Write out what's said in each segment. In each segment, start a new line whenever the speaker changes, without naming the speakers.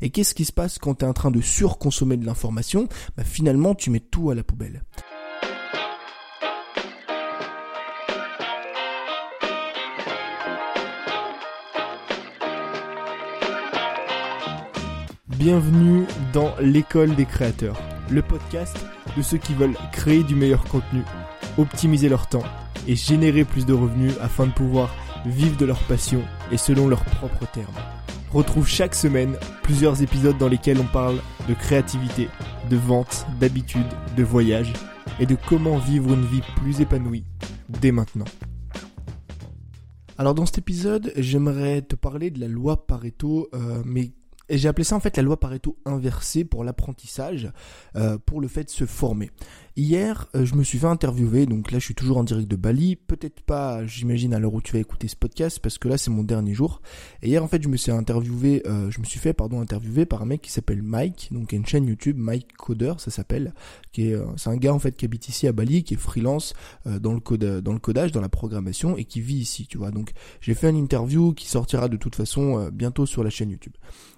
Et qu'est-ce qui se passe quand tu es en train de surconsommer de l'information? Bah, Finalement, tu mets tout à la poubelle. Bienvenue dans l'école des créateurs, le podcast de ceux qui veulent créer du meilleur contenu, optimiser leur temps et générer plus de revenus afin de pouvoir vivre de leur passion et selon leurs propres termes. Retrouve chaque semaine plusieurs épisodes dans lesquels on parle de créativité, de vente, d'habitude, de voyage et de comment vivre une vie plus épanouie dès maintenant. Alors dans cet épisode, j'aimerais te parler de la loi Pareto, euh, mais j'ai appelé ça en fait la loi Pareto inversée pour l'apprentissage, euh, pour le fait de se former. Hier, euh, je me suis fait interviewer, donc là je suis toujours en direct de Bali, peut-être pas, j'imagine à l'heure où tu vas écouter ce podcast, parce que là c'est mon dernier jour. Et hier en fait je me suis interviewé, euh, je me suis fait pardon interviewer par un mec qui s'appelle Mike, donc une chaîne YouTube, Mike Coder ça s'appelle, qui est, euh, c'est un gars en fait qui habite ici à Bali, qui est freelance dans le code, dans le codage, dans la programmation et qui vit ici, tu vois. Donc j'ai fait une interview qui sortira de toute façon bientôt sur la chaîne YouTube.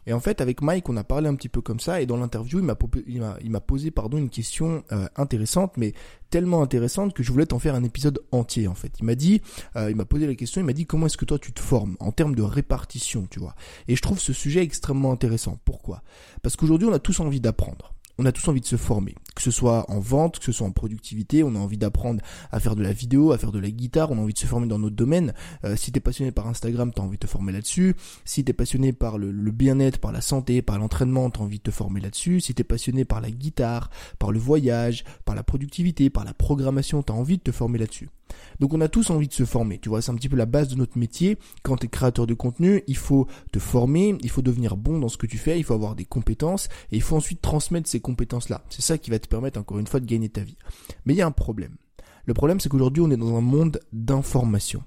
Et fait avec Mike on a parlé un petit peu comme ça et dans l'interview il m'a posé pardon une question intéressante mais tellement intéressante que je voulais t'en faire un épisode entier en fait. Il m'a dit, euh, il m'a posé la question, il m'a dit comment est-ce que toi tu te formes en termes de répartition, tu vois? Et je trouve ce sujet extrêmement intéressant. Pourquoi? Parce qu'aujourd'hui on a tous envie d'apprendre on a tous envie de se former, que ce soit en vente, que ce soit en productivité, on a envie d'apprendre à faire de la vidéo, à faire de la guitare, on a envie de se former dans notre domaine. Euh, si t'es passionné par Instagram, t'as envie de te former là-dessus. Si t'es passionné par le, bien-être, par la santé, par l'entraînement, t'as envie de te former là-dessus. Si t'es passionné par la guitare, par le voyage, par la productivité, par la programmation, t'as envie de te former là-dessus. Donc on a tous envie de se former, tu vois, c'est un petit peu la base de notre métier. Quand tu es créateur de contenu, il faut te former, il faut devenir bon dans ce que tu fais, il faut avoir des compétences et il faut ensuite transmettre ces compétences-là. C'est ça qui va te permettre encore une fois de gagner ta vie. Mais il y a un problème. Le problème, c'est qu'aujourd'hui, on est dans un monde d'informations.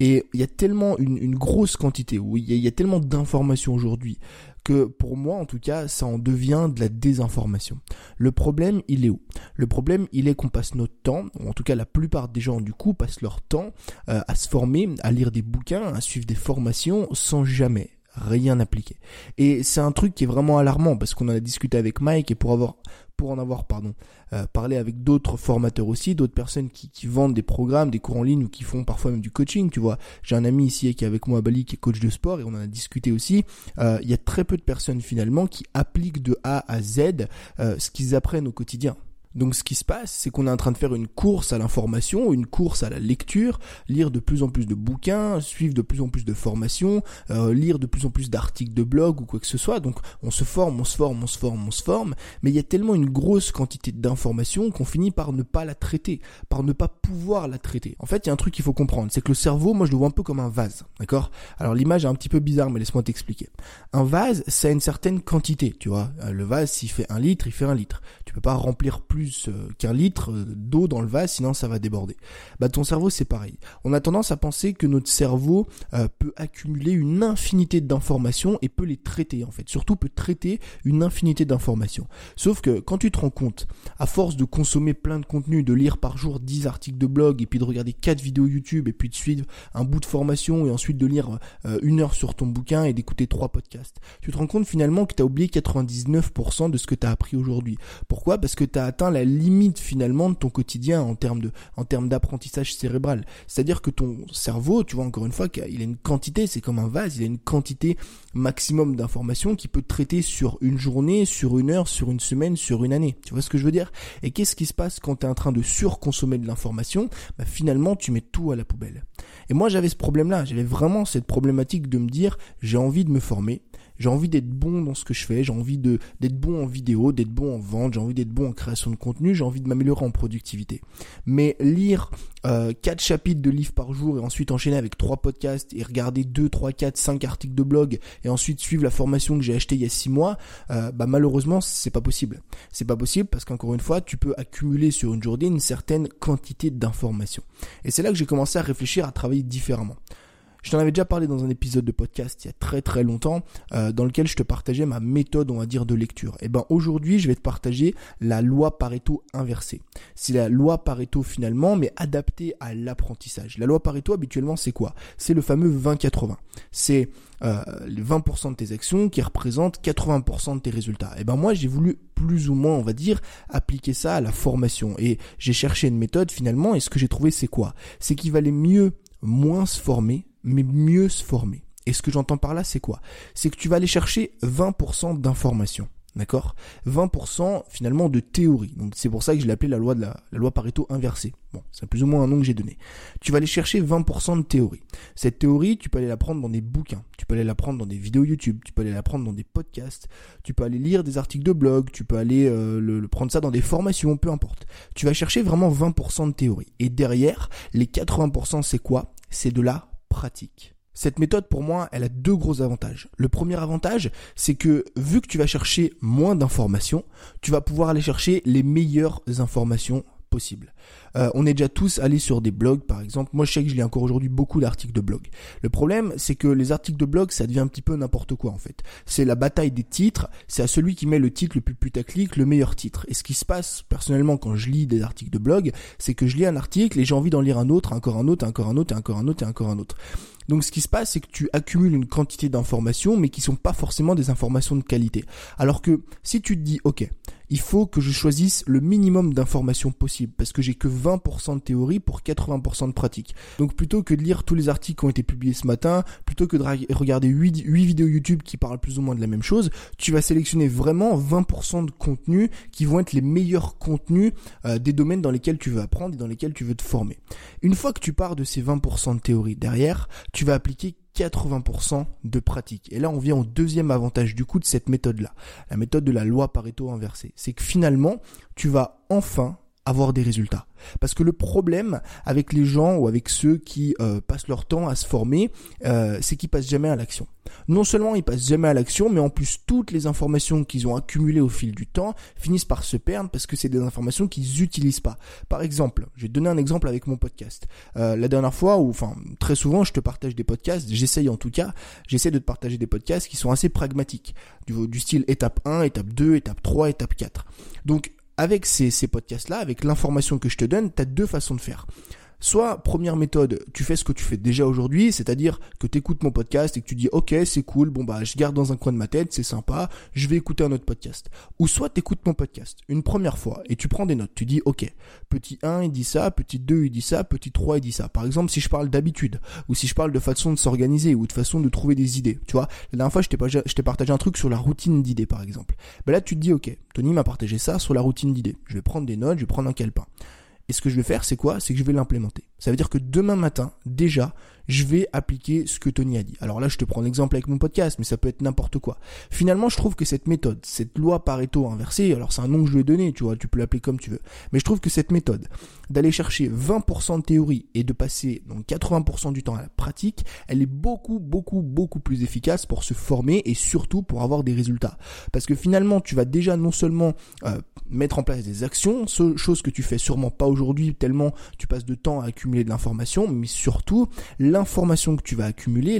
Et il y a tellement une, grosse quantité, oui, il y a tellement d'informations aujourd'hui que pour moi, en tout cas, ça en devient de la désinformation. Le problème, il est où? Le problème, il est qu'on passe notre temps, ou en tout cas la plupart des gens du coup passent leur temps euh, à se former, à lire des bouquins, à suivre des formations sans jamais rien appliquer. Et c'est un truc qui est vraiment alarmant parce qu'on en a discuté avec Mike et pour avoir pour en avoir euh, parlé avec d'autres formateurs aussi, d'autres personnes qui, qui, vendent des programmes, des cours en ligne ou qui font parfois même du coaching. Tu vois, j'ai un ami ici qui est avec moi à Bali qui est coach de sport et on en a discuté aussi. Euh, il y a très peu de personnes finalement qui appliquent de A à Z euh, ce qu'ils apprennent au quotidien. Donc ce qui se passe, c'est qu'on est en train de faire une course à l'information, une course à la lecture, lire de plus en plus de bouquins, suivre de plus en plus de formations, euh, lire de plus en plus d'articles de blog ou quoi que ce soit. Donc on se forme, on se forme, on se forme, on se forme, mais il y a tellement une grosse quantité d'informations qu'on finit par ne pas la traiter, par ne pas pouvoir la traiter. En fait, il y a un truc qu'il faut comprendre, c'est que le cerveau, moi je le vois un peu comme un vase, d'accord? Alors l'image est un petit peu bizarre, mais laisse-moi t'expliquer. Un vase, ça a une certaine quantité, tu vois. Euh, le vase, s'il fait un litre, il fait un litre. Tu peux pas remplir plus euh, qu'un litre euh, d'eau dans le vase, sinon ça va déborder. Bah ton cerveau c'est pareil. On a tendance à penser que notre cerveau euh, peut accumuler une infinité d'informations et peut les traiter en fait. Surtout peut traiter une infinité d'informations. Sauf que quand tu te rends compte, à force de consommer plein de contenu, de lire par jour 10 articles de blog et puis de regarder 4 vidéos YouTube et puis de suivre un bout de formation et ensuite de lire une heure sur ton bouquin et d'écouter trois podcasts, tu te rends compte finalement que tu as oublié 99% de ce que tu as appris aujourd'hui. Pourquoi? Parce que tu as atteint la limite finalement de ton quotidien en termes de en termes d'apprentissage cérébral. C'est-à-dire que ton cerveau, tu vois encore une fois qu'il a une quantité, c'est comme un vase, il a une quantité maximum d'informations qui peut traiter sur une journée, sur une heure, sur une semaine, sur une année. Tu vois ce que je veux dire? Et qu'est-ce qui se passe quand tu es en train de surconsommer de l'information? Bah, finalement tu mets tout à la poubelle. Et moi j'avais ce problème-là, j'avais vraiment cette problématique de me dire j'ai envie de me former, j'ai envie d'être bon dans ce que je fais, j'ai envie de d'être bon en vidéo, d'être bon en vente, j'ai envie d'être bon en création de contenu, j'ai envie de m'améliorer en productivité. Mais lire euh, 4 chapitres de livres par jour et ensuite enchaîner avec 3 podcasts et regarder 2, 3, 4, 5 articles de blog et ensuite suivre la formation que j'ai achetée il y a 6 mois, euh, bah malheureusement c'est pas possible. C'est pas possible parce qu'encore une fois tu peux accumuler sur une journée une certaine quantité d'informations. Et c'est là que j'ai commencé à réfléchir à travailler différemment Je t'en avais déjà parlé dans un épisode de podcast il y a très très longtemps, euh, dans lequel je te partageais ma méthode, on va dire, de lecture. Et eh ben aujourd'hui, je vais te partager la loi Pareto inversée. C'est la loi Pareto finalement, mais adaptée à l'apprentissage. La loi Pareto habituellement, c'est quoi? C'est le fameux 20-80. C'est euh, les 20% de tes actions qui représentent 80% de tes résultats. Et eh ben moi, j'ai voulu plus ou moins, on va dire, appliquer ça à la formation. Et j'ai cherché une méthode finalement, et ce que j'ai trouvé, c'est quoi? C'est qu'il valait mieux moins se former, mais mieux se former. Et ce que j'entends par là, c'est quoi? C'est que tu vas aller chercher 20% d'informations. D'accord? 20% finalement de théorie. Donc c'est pour ça que je l'ai appelé la loi de la, loi Pareto inversée. Bon, c'est plus ou moins un nom que j'ai donné. Tu vas aller chercher 20% de théorie. Cette théorie, tu peux aller la prendre dans des bouquins, tu peux aller la prendre dans des vidéos YouTube, tu peux aller la prendre dans des podcasts, tu peux aller lire des articles de blog, tu peux aller euh, le, prendre ça dans des formations, peu importe. Tu vas chercher vraiment 20% de théorie. Et derrière, les 80% c'est quoi? C'est de la Cette méthode, pour moi, elle a deux gros avantages. Le premier avantage, c'est que vu que tu vas chercher moins d'informations, tu vas pouvoir aller chercher les meilleures informations possibles. Euh, on est déjà tous allés sur des blogs, par exemple. Moi, je sais que je lis encore aujourd'hui beaucoup d'articles de blog. Le problème, c'est que les articles de blog, ça devient un petit peu n'importe quoi, en fait. C'est la bataille des titres. C'est à celui qui met le titre le plus putaclic, le meilleur titre. Et ce qui se passe, personnellement, quand je lis des articles de blog, c'est que je lis un article et j'ai envie d'en lire un autre, encore un autre, encore un autre, encore un autre encore un autre. Donc ce qui se passe, c'est que tu accumules une quantité d'informations, mais qui sont pas forcément des informations de qualité. Alors que si tu te dis, ok, il faut que je choisisse le minimum d'informations possible, parce que j'ai que 20% de théorie pour 80% de pratique. Donc plutôt que de lire tous les articles qui ont été publiés ce matin, plutôt que de regarder 8, 8 vidéos YouTube qui parlent plus ou moins de la même chose, tu vas sélectionner vraiment 20% de contenus qui vont être les meilleurs contenus euh, des domaines dans lesquels tu veux apprendre et dans lesquels tu veux te former. Une fois que tu pars de ces 20% de théorie derrière, tu vas appliquer 80% de pratique. Et là, on vient au deuxième avantage du coup de cette méthode-là, la méthode de la loi Pareto inversée. C'est que finalement, tu vas enfin avoir des résultats. Parce que le problème avec les gens ou avec ceux qui euh, passent leur temps à se former, euh, c'est qu'ils passent jamais à l'action. Non seulement ils passent jamais à l'action, mais en plus toutes les informations qu'ils ont accumulées au fil du temps finissent par se perdre parce que c'est des informations qu'ils utilisent pas. Par exemple, je vais te donner un exemple avec mon podcast. Euh, la dernière fois, ou enfin très souvent, je te partage des podcasts. J'essaye en tout cas, j'essaie de te partager des podcasts qui sont assez pragmatiques, du, du style étape 1, étape 2, étape 3, étape 4. Donc avec ces, podcasts-là, avec l'information que je te donne, tu as deux façons de faire. Soit, première méthode, tu fais ce que tu fais déjà aujourd'hui, c'est-à-dire que tu écoutes mon podcast et que tu dis ok c'est cool, bon bah je garde dans un coin de ma tête, c'est sympa, je vais écouter un autre podcast. Ou soit tu écoutes mon podcast une première fois et tu prends des notes, tu dis ok, petit 1 il dit ça, petit 2 il dit ça, petit 3 il dit ça. Par exemple si je parle d'habitude, ou si je parle de façon de s'organiser, ou de façon de trouver des idées, tu vois, la dernière fois je t'ai partagé un truc sur la routine d'idées par exemple. Ben là tu te dis ok, Tony m'a partagé ça sur la routine d'idées, je vais prendre des notes, je vais prendre un calepin. Et ce que je vais faire, c'est quoi? C'est que je vais l'implémenter. Ça veut dire que demain matin, déjà, je vais appliquer ce que Tony a dit. Alors là, je te prends l'exemple avec mon podcast, mais ça peut être n'importe quoi. Finalement, je trouve que cette méthode, cette loi Pareto inversée, alors c'est un nom que je lui ai donné, tu vois, tu peux l'appeler comme tu veux. Mais je trouve que cette méthode, d'aller chercher 20% de théorie et de passer donc 80% du temps à la pratique, elle est beaucoup, beaucoup, beaucoup plus efficace pour se former et surtout pour avoir des résultats. Parce que finalement, tu vas déjà non seulement euh, mettre en place des actions, chose que tu fais sûrement pas aujourd'hui tellement tu passes de temps à accumuler de l'information, mais surtout l'information que tu vas accumuler,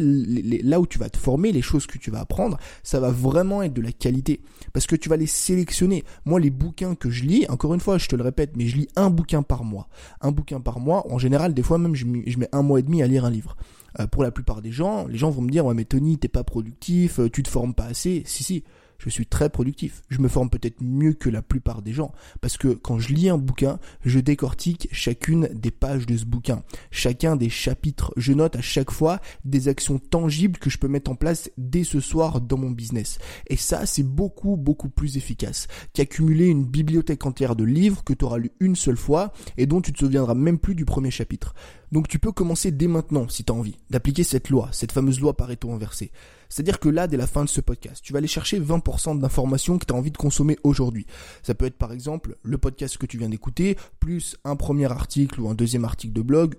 là où tu vas te former, les choses que tu vas apprendre, ça va vraiment être de la qualité parce que tu vas les sélectionner. Moi, les bouquins que je lis, encore une fois, je te le répète, mais je lis un bouquin par mois, un bouquin par mois. En général, des fois même, je mets un mois et demi à lire un livre. Euh, pour la plupart des gens, les gens vont me dire ouais mais Tony, t'es pas productif, euh, tu te formes pas assez. Si si, je suis très productif. Je me forme peut-être mieux que la plupart des gens parce que quand je lis un bouquin, je décortique chacune des pages de ce bouquin, chacun des chapitres. Je note à chaque fois des actions tangibles que je peux mettre en place dès ce soir dans mon business. Et ça, c'est beaucoup beaucoup plus efficace qu'accumuler une bibliothèque entière de livres que tu auras lu une seule fois et dont tu te souviendras même plus du premier chapitre. Donc tu peux commencer dès maintenant, si tu as envie, d'appliquer cette loi, cette fameuse loi Pareto inversée. C'est-à-dire que là, dès la fin de ce podcast, tu vas aller chercher 20% d'informations que tu as envie de consommer aujourd'hui. Ça peut être par exemple le podcast que tu viens d'écouter, plus un premier article ou un deuxième article de blog,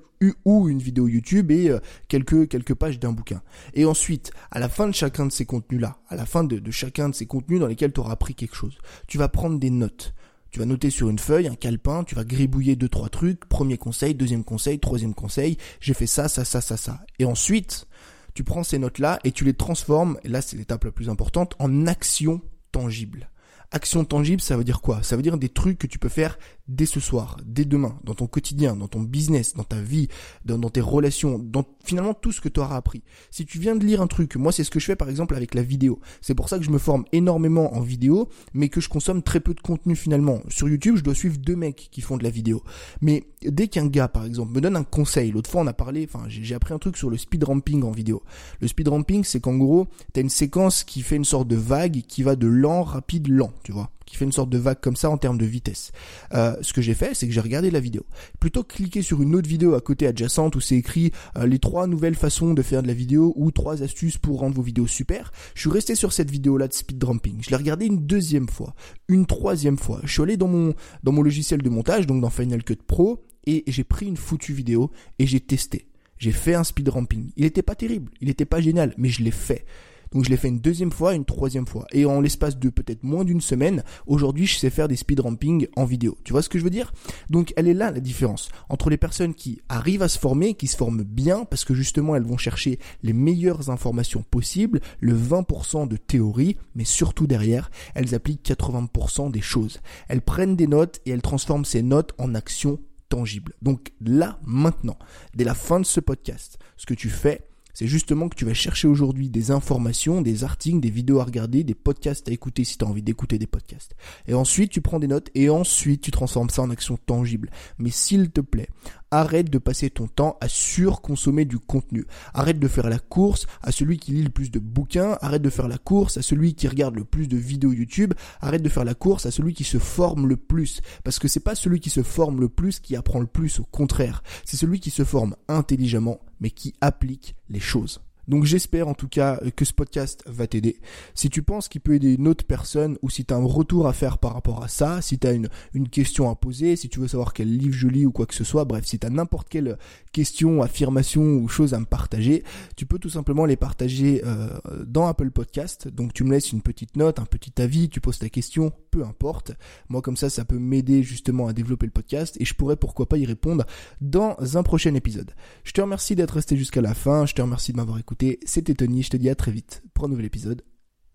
ou une vidéo YouTube et euh, quelques, quelques pages d'un bouquin. Et ensuite, à la fin de chacun de ces contenus-là, à la fin de, de chacun de ces contenus dans lesquels tu auras appris quelque chose, tu vas prendre des notes. Tu vas noter sur une feuille, un calepin, tu vas gribouiller deux, trois trucs, premier conseil, deuxième conseil, troisième conseil, j'ai fait ça, ça, ça, ça, ça. Et ensuite, tu prends ces notes-là et tu les transformes, et là c'est l'étape la plus importante, en actions tangibles. Action tangible, ça veut dire quoi? Ça veut dire des trucs que tu peux faire dès ce soir, dès demain, dans ton quotidien, dans ton business, dans ta vie, dans, tes relations, dans finalement tout ce que tu auras appris. Si tu viens de lire un truc, moi c'est ce que je fais par exemple avec la vidéo. C'est pour ça que je me forme énormément en vidéo, mais que je consomme très peu de contenu finalement. Sur YouTube, je dois suivre deux mecs qui font de la vidéo. Mais dès qu'un gars par exemple me donne un conseil, l'autre fois on a parlé, enfin j'ai appris un truc sur le speed ramping en vidéo. Le speed ramping, c'est qu'en gros, tu as une séquence qui fait une sorte de vague qui va de lent, rapide, lent, tu vois qui fait une sorte de vague comme ça en termes de vitesse. Euh, ce que j'ai fait, c'est que j'ai regardé la vidéo. Plutôt que cliquer sur une autre vidéo à côté adjacente où c'est écrit euh, les trois nouvelles façons de faire de la vidéo ou trois astuces pour rendre vos vidéos super, je suis resté sur cette vidéo-là de speed ramping. Je l'ai regardé une deuxième fois, une troisième fois. Je suis allé dans mon, dans mon logiciel de montage, donc dans Final Cut Pro, et j'ai pris une foutue vidéo et j'ai testé. J'ai fait un speed ramping. Il n'était pas terrible, il n'était pas génial, mais je l'ai fait. Donc je l'ai fait une deuxième fois, une troisième fois. Et en l'espace de peut-être moins d'une semaine, aujourd'hui je sais faire des speed ramping en vidéo. Tu vois ce que je veux dire? Donc elle est là la différence entre les personnes qui arrivent à se former, qui se forment bien parce que justement elles vont chercher les meilleures informations possibles, le 20% de théorie, mais surtout derrière, elles appliquent 80% des choses. Elles prennent des notes et elles transforment ces notes en actions tangibles. Donc là, maintenant, dès la fin de ce podcast, ce que tu fais, c'est justement que tu vas chercher aujourd'hui des informations, des articles, des vidéos à regarder, des podcasts à écouter si tu as envie d'écouter des podcasts. Et ensuite, tu prends des notes et ensuite, tu transformes ça en action tangible. Mais s'il te plaît, arrête de passer ton temps à surconsommer du contenu. Arrête de faire la course à celui qui lit le plus de bouquins, arrête de faire la course à celui qui regarde le plus de vidéos YouTube, arrête de faire la course à celui qui se forme le plus parce que c'est pas celui qui se forme le plus qui apprend le plus au contraire, c'est celui qui se forme intelligemment mais qui applique les choses. Donc j'espère en tout cas que ce podcast va t'aider. Si tu penses qu'il peut aider une autre personne ou si tu as un retour à faire par rapport à ça, si tu as une, une question à poser, si tu veux savoir quel livre je lis ou quoi que ce soit, bref, si tu n'importe quelle question, affirmation ou chose à me partager, tu peux tout simplement les partager euh, dans Apple Podcast. Donc tu me laisses une petite note, un petit avis, tu poses ta question, peu importe. Moi comme ça, ça peut m'aider justement à développer le podcast et je pourrais pourquoi pas y répondre dans un prochain épisode. Je te remercie d'être resté jusqu'à la fin, je te remercie de m'avoir c'était Tony, je te dis à très vite pour un nouvel épisode.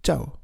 Ciao